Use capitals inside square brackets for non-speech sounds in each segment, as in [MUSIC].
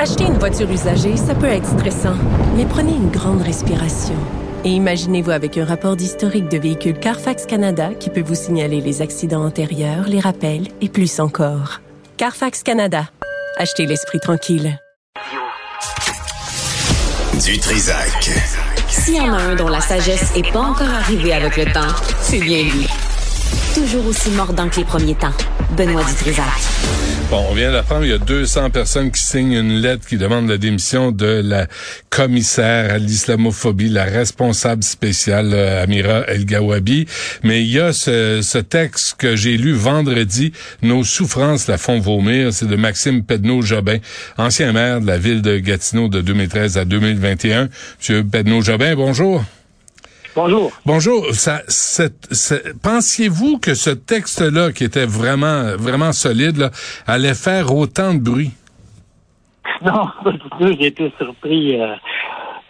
Acheter une voiture usagée, ça peut être stressant, mais prenez une grande respiration. Et imaginez-vous avec un rapport d'historique de véhicule Carfax Canada qui peut vous signaler les accidents antérieurs, les rappels et plus encore. Carfax Canada. Achetez l'esprit tranquille. Du Trisac. S'il y en a un dont la sagesse n'est pas encore arrivée avec le temps, c'est bien lui. Toujours aussi mordant que les premiers temps. Benoît Dutrisac. Bon, on vient d'apprendre, il y a 200 personnes qui signent une lettre qui demande la démission de la commissaire à l'islamophobie, la responsable spéciale euh, Amira El Gawabi. Mais il y a ce, texte que j'ai lu vendredi, Nos souffrances la font vomir, c'est de Maxime Pedneau-Jobin, ancien maire de la ville de Gatineau de 2013 à 2021. Monsieur Pedneau-Jobin, bonjour. Bonjour. Bonjour. Ça, pensiez-vous que ce texte-là, qui était vraiment, vraiment solide, là, allait faire autant de bruit? Non, [LAUGHS] pas du tout. J'ai été surpris. Euh,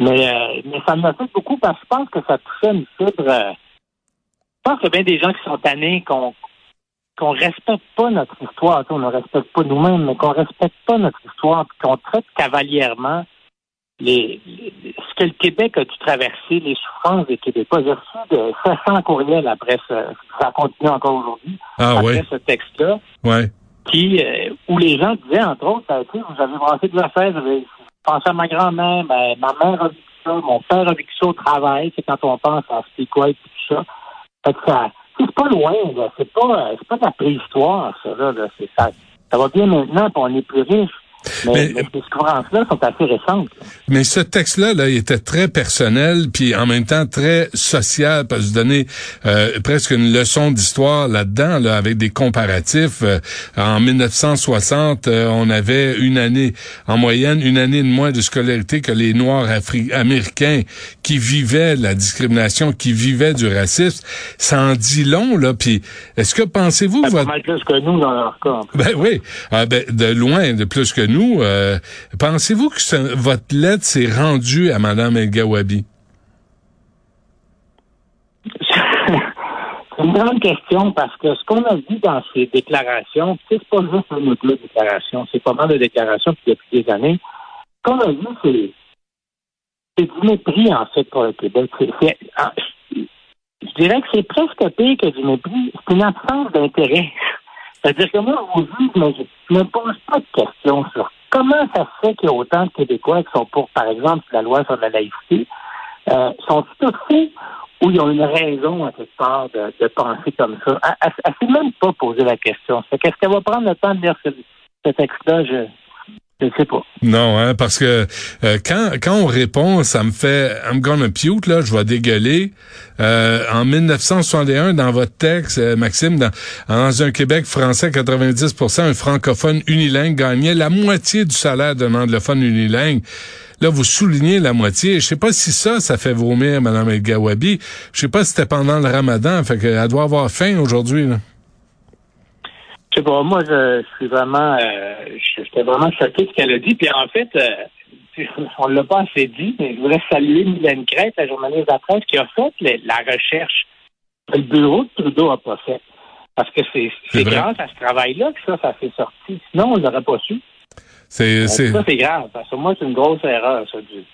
mais, euh, mais ça m'a fait beaucoup parce que je pense que ça touchait une fibre. Euh, je pense qu'il y a bien des gens qui sont tannés qu'on qu'on respecte pas notre histoire. On ne respecte pas nous-mêmes, mais qu'on respecte pas notre histoire, qu'on traite cavalièrement les, ce que le Québec a dû traverser, les souffrances des Québécois. J'ai reçu de 500 courriels après ce, ça continue encore aujourd'hui, ah, après ce texte-là, ouais. qui, euh, où les gens disaient, entre autres, vous avez brassé de affaires, j'avais pensé à ma grand-mère, ben, ma mère a vécu ça, mon père a vécu ça au travail, c'est quand on pense à ce quoi et tout ça. Fait que ça, c'est pas loin, là. C'est pas, c'est pas de la préhistoire, ça, là. C'est, ça, ça va bien maintenant, puis on est plus riche. Mais, mais, ces là sont assez récentes. Mais ce texte-là, là, il était très personnel, puis en même temps très social, parce que vous donnez euh, presque une leçon d'histoire là-dedans, là, avec des comparatifs. Euh, en 1960, euh, on avait une année, en moyenne, une année de moins de scolarité que les Noirs américains qui vivaient la discrimination, qui vivaient du racisme. Ça en dit long, là. Puis, est-ce que pensez-vous... Votre... Mal plus que nous, dans leur cas. Ben oui, ah, ben, de loin, de plus que nous. Euh, pensez-vous que votre lettre s'est rendue à Mme El Gawabi? [LAUGHS] C'est une grande question parce que ce qu'on a vu dans ces déclarations, c'est pas juste une autre déclaration, c'est pas mal de déclarations depuis des années. Ce qu'on a vu, c'est, c'est du mépris, en fait, pour le Québec. Ah, je dirais que c'est presque pire que du mépris. C'est une absence d'intérêt. C'est-à-dire que moi, mais je ne me pose pas de questions sur comment ça se fait qu'il y a autant de Québécois qui sont pour, par exemple, la loi sur la laïcité. Euh, sont tout faits ou ils ont une raison, à quelque part, de, penser comme ça? Elle ne s'est même pas posé la question. Qu'est-ce qu'elle va prendre le temps de lire ce, ce texte-là? Je, je sais pas. Non, hein, parce que euh, quand quand on répond, ça me fait I'm gonna puke là, je vais dégueuler. Euh, en 1961, dans votre texte, euh, Maxime, dans, dans, un Québec français 90%, un francophone unilingue gagnait la moitié du salaire d'un anglophone unilingue. Là, vous soulignez la moitié. Je sais pas si ça, ça fait vomir Mme El Gawabi. Je sais pas si c'était pendant le Ramadan. Fait qu'elle doit avoir faim aujourd'hui. Là moi, je, suis vraiment, euh, j'étais vraiment choqué de ce qu'elle a dit. Puis en fait, euh, [LAUGHS] on l'a pas assez dit, mais je voudrais saluer Mylène Crête, la journaliste de la presse, qui a fait la recherche le bureau de Trudeau n'a pas fait. Parce que c'est, grâce à ce travail-là que ça, ça s'est sorti. Sinon, on l'aurait pas su. C'est, Ça, c'est grave. Parce que moi, c'est une grosse erreur, ça, du,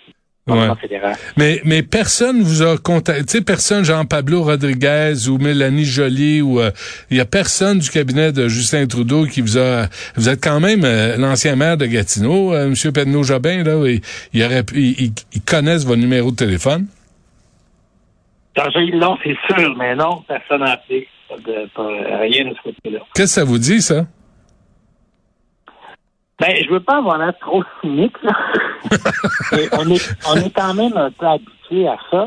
mais, mais personne vous a contacté, personne, Jean-Pablo Rodriguez ou Mélanie Joly ou il euh, y a personne du cabinet de Justin Trudeau qui vous a, vous êtes quand même euh, l'ancien maire de Gatineau, euh, Monsieur Pedneau Jobin là, il, il aurait, ils, connaissent votre numéro de téléphone? Non, c'est sûr, mais non, personne n'a appelé. rien de ce côté-là. Qu'est-ce que ça vous dit, ça? Ben, je veux pas avoir l'air trop cynique, là. [LAUGHS] on, est, on est quand même un peu habitué à ça.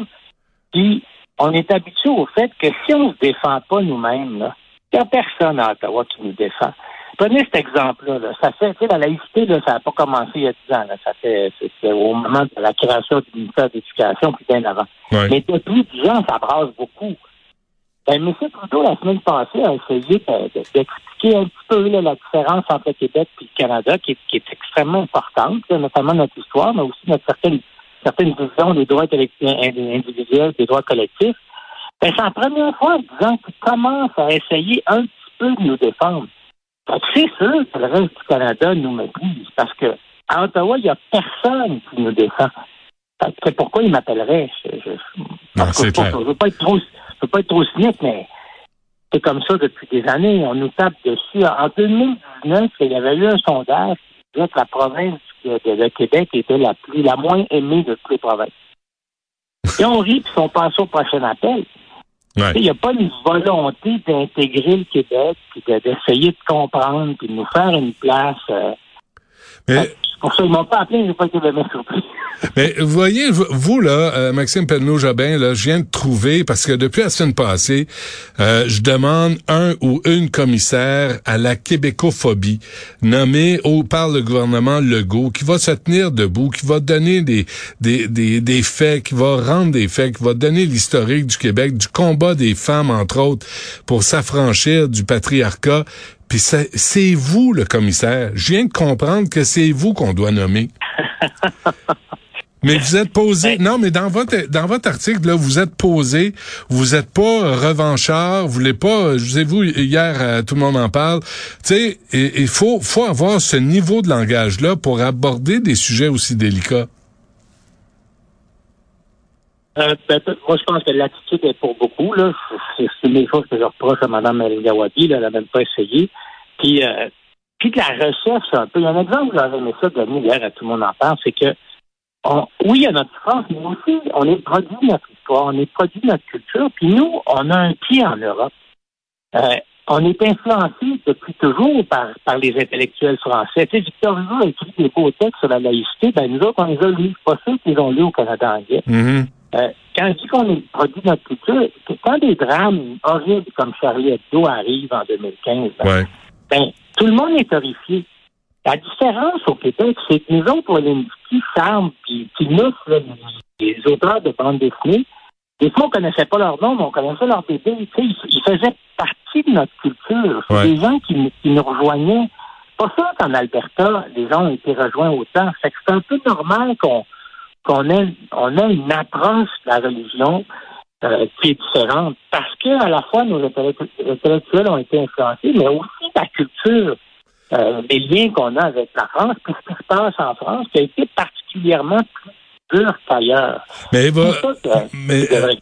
Puis, on est habitué au fait que si on se défend pas nous-mêmes, là, il n'y a personne à Ottawa qui nous défend. prenez cet exemple-là. Là. Ça fait, tu sais, la laïcité, là, ça n'a pas commencé il y a 10 ans. Là. Ça fait, c'est au moment de la création du ministère d'éducation, puis bien avant. Ouais. Mais depuis 10 ans, ça brasse beaucoup. Ben, M. Trudeau, la semaine passée, a essayé de- de- d'expliquer un petit peu là, la différence entre le Québec et le Canada, qui est, qui est extrêmement importante, là, notamment notre histoire, mais aussi notre certaine, certaines visions des droits individuels, des droits collectifs. Ben, c'est la première fois en disant qu'il commence à essayer un petit peu de nous défendre. Que c'est sûr que le reste du Canada nous méprise, parce que à Ottawa, il n'y a personne qui nous défend. C'est pourquoi il m'appellerait. Je, Non. Je ne veux pas être trop, je veux pas être trop cynique, mais c'est comme ça depuis des années. On nous tape dessus. En 2019, il y avait eu un sondage qui disait que la province de, Québec était la plus, la moins aimée de toutes les provinces. Et on rit, puis on passe au prochain appel. Ouais. Il n'y a pas une volonté d'intégrer le Québec, puis de- d'essayer de comprendre, puis de nous faire une place. euh, Mais, pour ça qu'ils m'ont pas appelé, j'ai pas été vraiment surpris. [LAUGHS] mais vous voyez, vous, là, euh, Maxime Penneau-Jobin, là, je viens de trouver, parce que depuis la semaine passée, euh, je demande un ou une commissaire à la québécophobie, nommé au, par le gouvernement Legault, qui va se tenir debout, qui va donner des, des, des, des faits, qui va rendre des faits, qui va donner l'historique du Québec, du combat des femmes, entre autres, pour s'affranchir du patriarcat. Puis c'est c'est vous, le commissaire. Je viens de comprendre que c'est vous qu'on doit nommer. [LAUGHS] Mais vous êtes posé, non, mais dans votre dans votre article là, vous êtes posé, vous êtes pas revanchard, vous voulez pas, je vous ai vu hier, euh, tout le monde en parle. Tu sais, il il faut faut avoir ce niveau de langage là pour aborder des sujets aussi délicats. Euh, ben, moi, je pense que l'attitude est pour beaucoup. Là. C'est une des choses que je reproche à Mme El elle n'a même pas essayé. Puis, euh, puis la recherche, un peu. Il y a un exemple que j'aurais aimé ça donner hier à tout le monde en parle, c'est que oui, il y a notre France, mais aussi, on est produit de notre histoire, on est produit de notre culture. Puis nous, on a un pied en Europe. Euh, on est influencé depuis toujours par, par les intellectuels français. Tu sais, Victor Hugo a écrit des beaux textes sur la laïcité. Ben, nous autres, on les a lus. Pas ceux qu'ils ont lus au Canada anglais. Mhm. Euh, quand je dis qu'on produit notre culture, quand des drames horribles comme Charlie Hebdo arrivent en 2015, ben, Ouais. ben, tout le monde est horrifié. La différence au Québec, c'est que nous autres, on est une petite qui, qui nous, là, les, auteurs de bande dessinée, des fois, on connaissait pas leur nom, mais on connaissait leur bébé. Ils, ils faisaient partie de notre culture. C'est Ouais. des gens qui, nous- qui nous rejoignaient. Pas sûr qu'en Alberta, les gens ont été rejoints autant. C'est un peu normal qu'on qu'on on ait une approche de la religion euh, qui est différente. Parce que à la fois, nos intellect- intellectuels ont été influencés, mais aussi la culture, euh, les liens qu'on a avec la France, puis ce qui se passe en France, qui a été particulièrement plus dur qu'ailleurs. Mais, euh,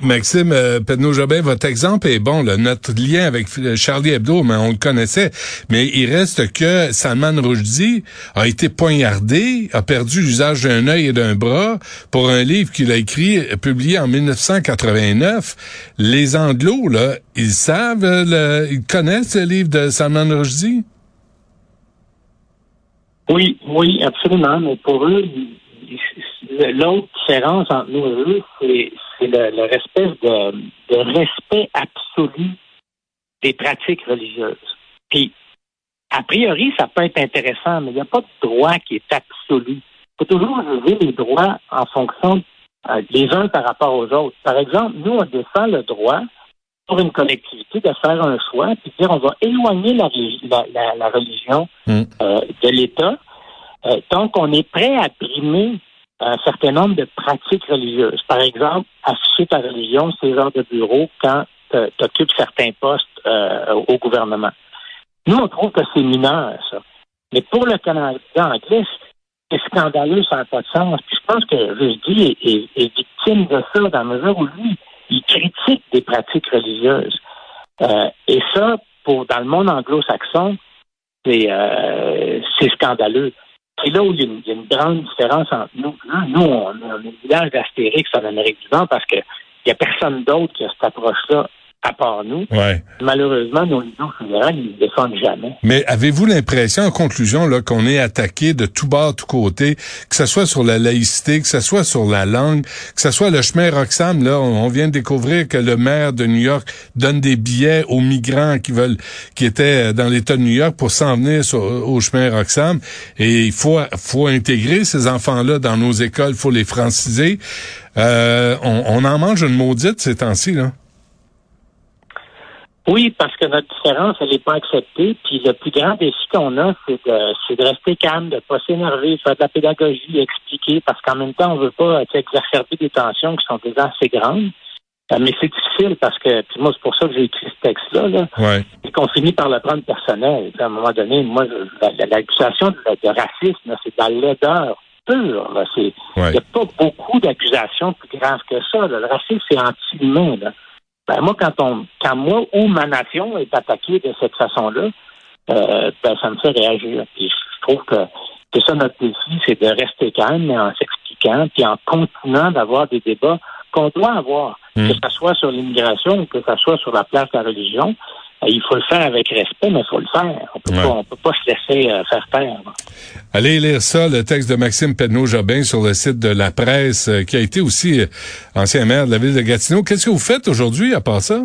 Maxime euh, Penneau-Jobin, votre exemple est bon. Là. Notre lien avec euh, Charlie Hebdo, mais on le connaissait. Mais il reste que Salman Rushdie a été poignardé, a perdu l'usage d'un œil et d'un bras pour un livre qu'il a écrit, euh, publié en 1989. Les Anglos, là, ils savent, euh, le- ils connaissent le livre de Salman Rushdie? Oui, oui, absolument. Mais pour eux, l'autre différence entre nous et eux, c'est c'est le, le respect de, de respect absolu des pratiques religieuses. Puis, a priori, ça peut être intéressant, mais il n'y a pas de droit qui est absolu. Il faut toujours juger les droits en fonction euh, les uns par rapport aux autres. Par exemple, nous, on défend le droit pour une collectivité de faire un choix, puis dire on va éloigner la, relig- la, la- la religion Mm. euh, de l'État. Euh, donc, on est prêt à primer un certain nombre de pratiques religieuses. Par exemple, afficher ta religion, c'est genre de bureau quand tu occupes certains postes euh, au gouvernement. Nous, on trouve que c'est mineur, ça. Mais pour le Canada anglais, c'est scandaleux, ça n'a pas de sens. Puis je pense que Rushdie est, victime de ça dans la mesure où lui, il critique des pratiques religieuses. Euh, et ça, pour dans le monde anglo-saxon, c'est euh, c'est scandaleux. C'est là où il y, a une, il y a une grande différence entre nous. Nous, on a un village d'Astérix en Amérique du Nord parce qu'il n'y a personne d'autre qui a cette approche-là à part nous. Ouais. Malheureusement, nos leaders fédéraux, ils ne défendent jamais. Mais avez-vous l'impression, en conclusion, là, qu'on est attaqué de tout bas, tout côté, que ce soit sur la laïcité, que ce soit sur la langue, que ce soit le chemin Roxham, là, on vient de découvrir que le maire de New York donne des billets aux migrants qui veulent, qui étaient dans l'État de New York pour s'en venir au chemin Roxham. Et il faut, faut intégrer ces enfants-là dans nos écoles, il faut les franciser. Euh, on, on en mange une maudite ces temps-ci, là. Oui, parce que notre différence, elle n'est pas acceptée. Puis le plus grand défi qu'on a, c'est de, de rester calme, de ne pas s'énerver, faire de la pédagogie, expliquer, parce qu'en même temps, on ne veut pas exacerber des tensions qui sont déjà assez grandes. Euh, mais c'est difficile parce que, puis moi, c'est pour ça que j'ai écrit ce texte-là, là, ouais. et qu'on finit par le prendre personnel. à un moment donné, moi, l'accusation de, de, racisme, c'est de la laideur pure. Il n'y a pas beaucoup d'accusations plus graves que ça. Le racisme, c'est anti-humain. Ben, moi, quand on, quand moi ou ma nation est attaquée de cette façon-là, euh, ben, ça me fait réagir. Puis je trouve que c'est ça notre défi, c'est de rester calme, mais en s'expliquant, puis en continuant d'avoir des débats qu'on doit avoir, mmh. que ce soit sur l'immigration ou que ce soit sur la place de la religion. Euh, il faut le faire avec respect, mais il faut le faire. On peut, pas, on peut pas se laisser euh, faire taire. Allez lire ça, le texte de Maxime Penneau-Jobin sur le site de la presse, euh, qui a été aussi ancien maire de la ville de Gatineau. Qu'est-ce que vous faites aujourd'hui à part ça?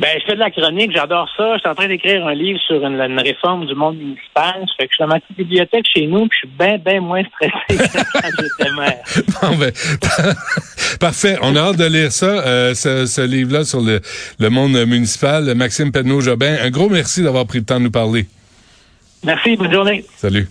Ben, je fais de la chronique, j'adore ça. Je suis en train d'écrire un livre sur une, une, réforme du monde municipal. Ça fait que je suis dans ma petite bibliothèque chez nous, puis je suis bien, bien moins stressé [LAUGHS] que quand j'étais maire. Bon, ben, [LAUGHS] parfait. On a hâte de lire ça, euh, ce, ce livre-là sur le, le, monde municipal. Maxime Penneau-Jobin, un gros merci d'avoir pris le temps de nous parler. Merci, bonne journée. Salut.